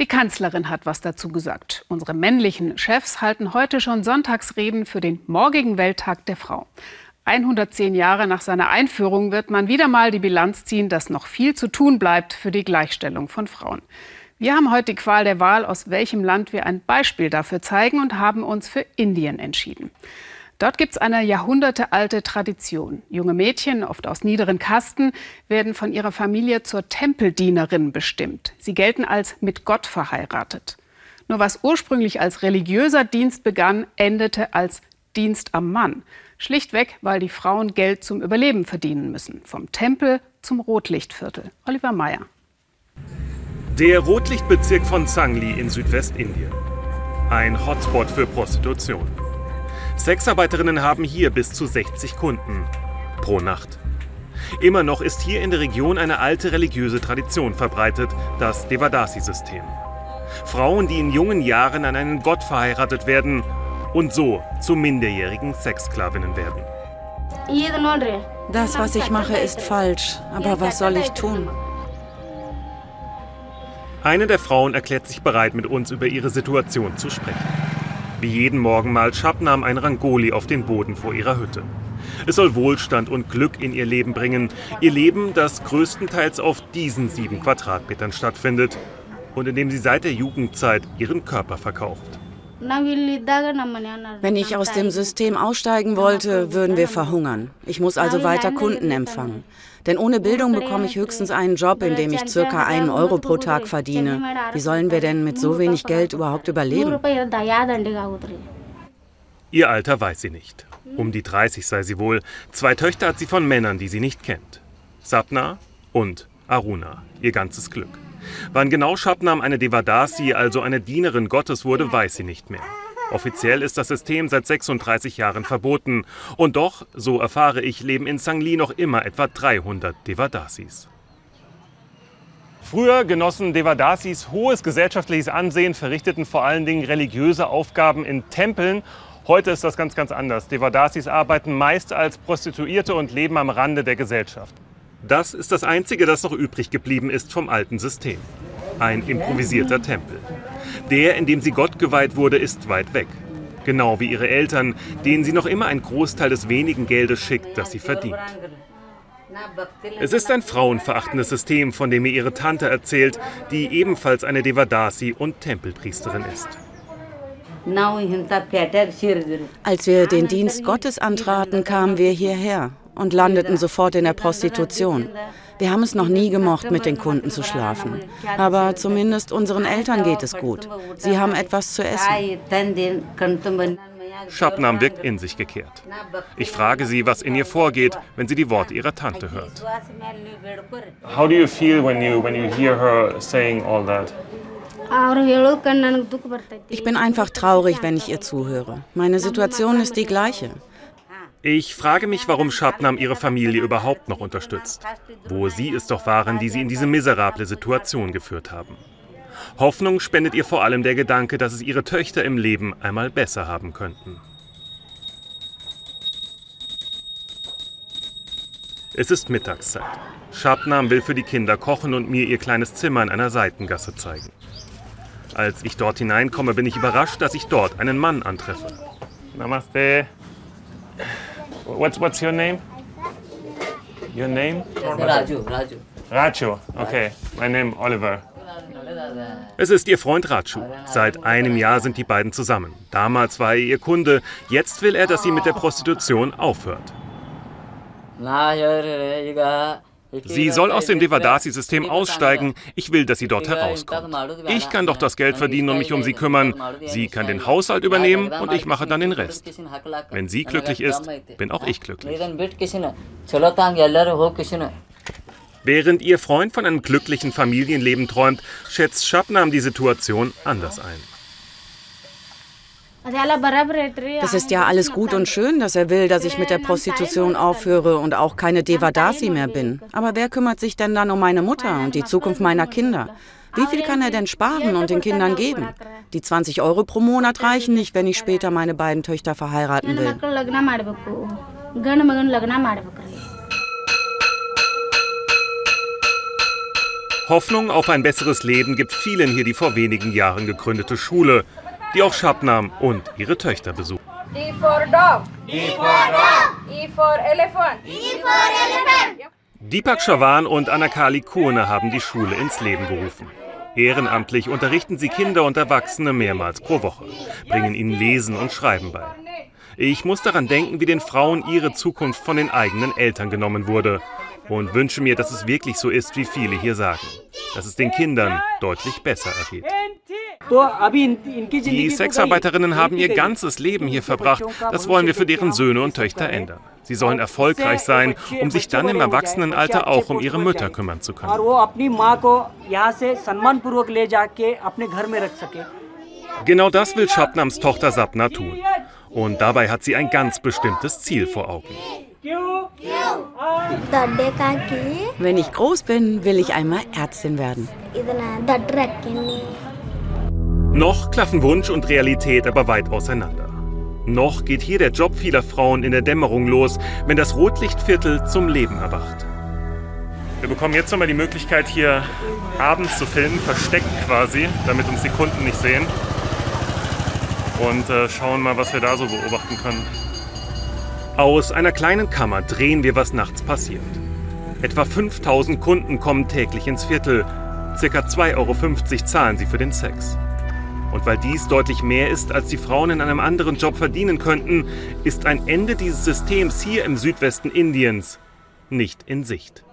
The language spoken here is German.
Die Kanzlerin hat was dazu gesagt. Unsere männlichen Chefs halten heute schon Sonntagsreden für den morgigen Welttag der Frau. 110 Jahre nach seiner Einführung wird man wieder mal die Bilanz ziehen, dass noch viel zu tun bleibt für die Gleichstellung von Frauen. Wir haben heute die Qual der Wahl, aus welchem Land wir ein Beispiel dafür zeigen und haben uns für Indien entschieden. Dort gibt es eine jahrhundertealte Tradition. Junge Mädchen, oft aus niederen Kasten, werden von ihrer Familie zur Tempeldienerin bestimmt. Sie gelten als mit Gott verheiratet. Nur was ursprünglich als religiöser Dienst begann, endete als Dienst am Mann. Schlichtweg, weil die Frauen Geld zum Überleben verdienen müssen. Vom Tempel zum Rotlichtviertel. Oliver Meyer. Der Rotlichtbezirk von Sangli in Südwestindien. Ein Hotspot für Prostitution. Sexarbeiterinnen haben hier bis zu 60 Kunden pro Nacht. Immer noch ist hier in der Region eine alte religiöse Tradition verbreitet, das Devadasi-System. Frauen, die in jungen Jahren an einen Gott verheiratet werden und so zu minderjährigen Sexsklavinnen werden. Das, was ich mache, ist falsch. Aber was soll ich tun? Eine der Frauen erklärt sich bereit, mit uns über ihre Situation zu sprechen. Wie jeden Morgen malt Shabnam ein Rangoli auf den Boden vor ihrer Hütte. Es soll Wohlstand und Glück in ihr Leben bringen. Ihr Leben, das größtenteils auf diesen sieben Quadratmetern stattfindet und in dem sie seit der Jugendzeit ihren Körper verkauft. Wenn ich aus dem System aussteigen wollte, würden wir verhungern. Ich muss also weiter Kunden empfangen. Denn ohne Bildung bekomme ich höchstens einen Job, in dem ich circa einen Euro pro Tag verdiene. Wie sollen wir denn mit so wenig Geld überhaupt überleben? Ihr Alter weiß sie nicht. Um die 30 sei sie wohl. Zwei Töchter hat sie von Männern, die sie nicht kennt. Sapna und Aruna, ihr ganzes Glück. Wann genau Shabnam eine Devadasi, also eine Dienerin Gottes wurde, weiß sie nicht mehr. Offiziell ist das System seit 36 Jahren verboten. Und doch, so erfahre ich, leben in Sangli noch immer etwa 300 Devadasis. Früher genossen Devadasis hohes gesellschaftliches Ansehen, verrichteten vor allen Dingen religiöse Aufgaben in Tempeln. Heute ist das ganz, ganz anders. Devadasis arbeiten meist als Prostituierte und leben am Rande der Gesellschaft. Das ist das Einzige, das noch übrig geblieben ist vom alten System. Ein improvisierter Tempel. Der, in dem sie Gott geweiht wurde, ist weit weg. Genau wie ihre Eltern, denen sie noch immer einen Großteil des wenigen Geldes schickt, das sie verdient. Es ist ein frauenverachtendes System, von dem mir ihre Tante erzählt, die ebenfalls eine Devadasi und Tempelpriesterin ist. Als wir den Dienst Gottes antraten, kamen wir hierher und landeten sofort in der Prostitution. Wir haben es noch nie gemocht, mit den Kunden zu schlafen. Aber zumindest unseren Eltern geht es gut. Sie haben etwas zu essen. Shabnam wirkt in sich gekehrt. Ich frage sie, was in ihr vorgeht, wenn sie die Worte ihrer Tante hört. How do you feel when you when you hear her saying all that? Ich bin einfach traurig, wenn ich ihr zuhöre. Meine Situation ist die gleiche. Ich frage mich, warum Shabnam ihre Familie überhaupt noch unterstützt, wo sie es doch waren, die sie in diese miserable Situation geführt haben. Hoffnung spendet ihr vor allem der Gedanke, dass es ihre Töchter im Leben einmal besser haben könnten. Es ist Mittagszeit. Shabnam will für die Kinder kochen und mir ihr kleines Zimmer in einer Seitengasse zeigen. Als ich dort hineinkomme, bin ich überrascht, dass ich dort einen Mann antreffe. Namaste. What's, what's your name? Your name? Raju, Raju. Raju, okay. My name Oliver. Es ist ihr Freund Raju. Seit einem Jahr sind die beiden zusammen. Damals war er ihr Kunde. Jetzt will er, dass sie mit der Prostitution aufhört. Sie soll aus dem Devadasi-System aussteigen. Ich will, dass sie dort herauskommt. Ich kann doch das Geld verdienen und mich um sie kümmern. Sie kann den Haushalt übernehmen und ich mache dann den Rest. Wenn sie glücklich ist, bin auch ich glücklich. Während ihr Freund von einem glücklichen Familienleben träumt, schätzt Shabnam die Situation anders ein. Das ist ja alles gut und schön, dass er will, dass ich mit der Prostitution aufhöre und auch keine Devadasi mehr bin. Aber wer kümmert sich denn dann um meine Mutter und die Zukunft meiner Kinder? Wie viel kann er denn sparen und den Kindern geben? Die 20 Euro pro Monat reichen nicht, wenn ich später meine beiden Töchter verheiraten will. Hoffnung auf ein besseres Leben gibt vielen hier die vor wenigen Jahren gegründete Schule, die auch Shabnam und ihre Töchter besuchen. D for dog. E for dog. E for elephant. E for elephant. Deepak Chavan und Anakali Kone haben die Schule ins Leben gerufen. Ehrenamtlich unterrichten sie Kinder und Erwachsene mehrmals pro Woche, bringen ihnen Lesen und Schreiben bei. Ich muss daran denken, wie den Frauen ihre Zukunft von den eigenen Eltern genommen wurde und wünsche mir, dass es wirklich so ist, wie viele hier sagen, dass es den Kindern deutlich besser ergeht. Die Sexarbeiterinnen haben ihr ganzes Leben hier verbracht. Das wollen wir für deren Söhne und Töchter ändern. Sie sollen erfolgreich sein, um sich dann im Erwachsenenalter auch um ihre Mütter kümmern zu können. Genau das will Shabnams Tochter Sapna tun. Und dabei hat sie ein ganz bestimmtes Ziel vor Augen. Wenn ich groß bin, will ich einmal Ärztin werden. Noch klaffen Wunsch und Realität aber weit auseinander. Noch geht hier der Job vieler Frauen in der Dämmerung los, wenn das Rotlichtviertel zum Leben erwacht. Wir bekommen jetzt nochmal die Möglichkeit, hier abends zu filmen, versteckt quasi, damit uns die Kunden nicht sehen. Und äh, schauen mal, was wir da so beobachten können. Aus einer kleinen Kammer drehen wir, was nachts passiert. Etwa 5000 Kunden kommen täglich ins Viertel. Circa 2,50 Euro zahlen sie für den Sex. Und weil dies deutlich mehr ist, als die Frauen in einem anderen Job verdienen könnten, ist ein Ende dieses Systems hier im Südwesten Indiens nicht in Sicht.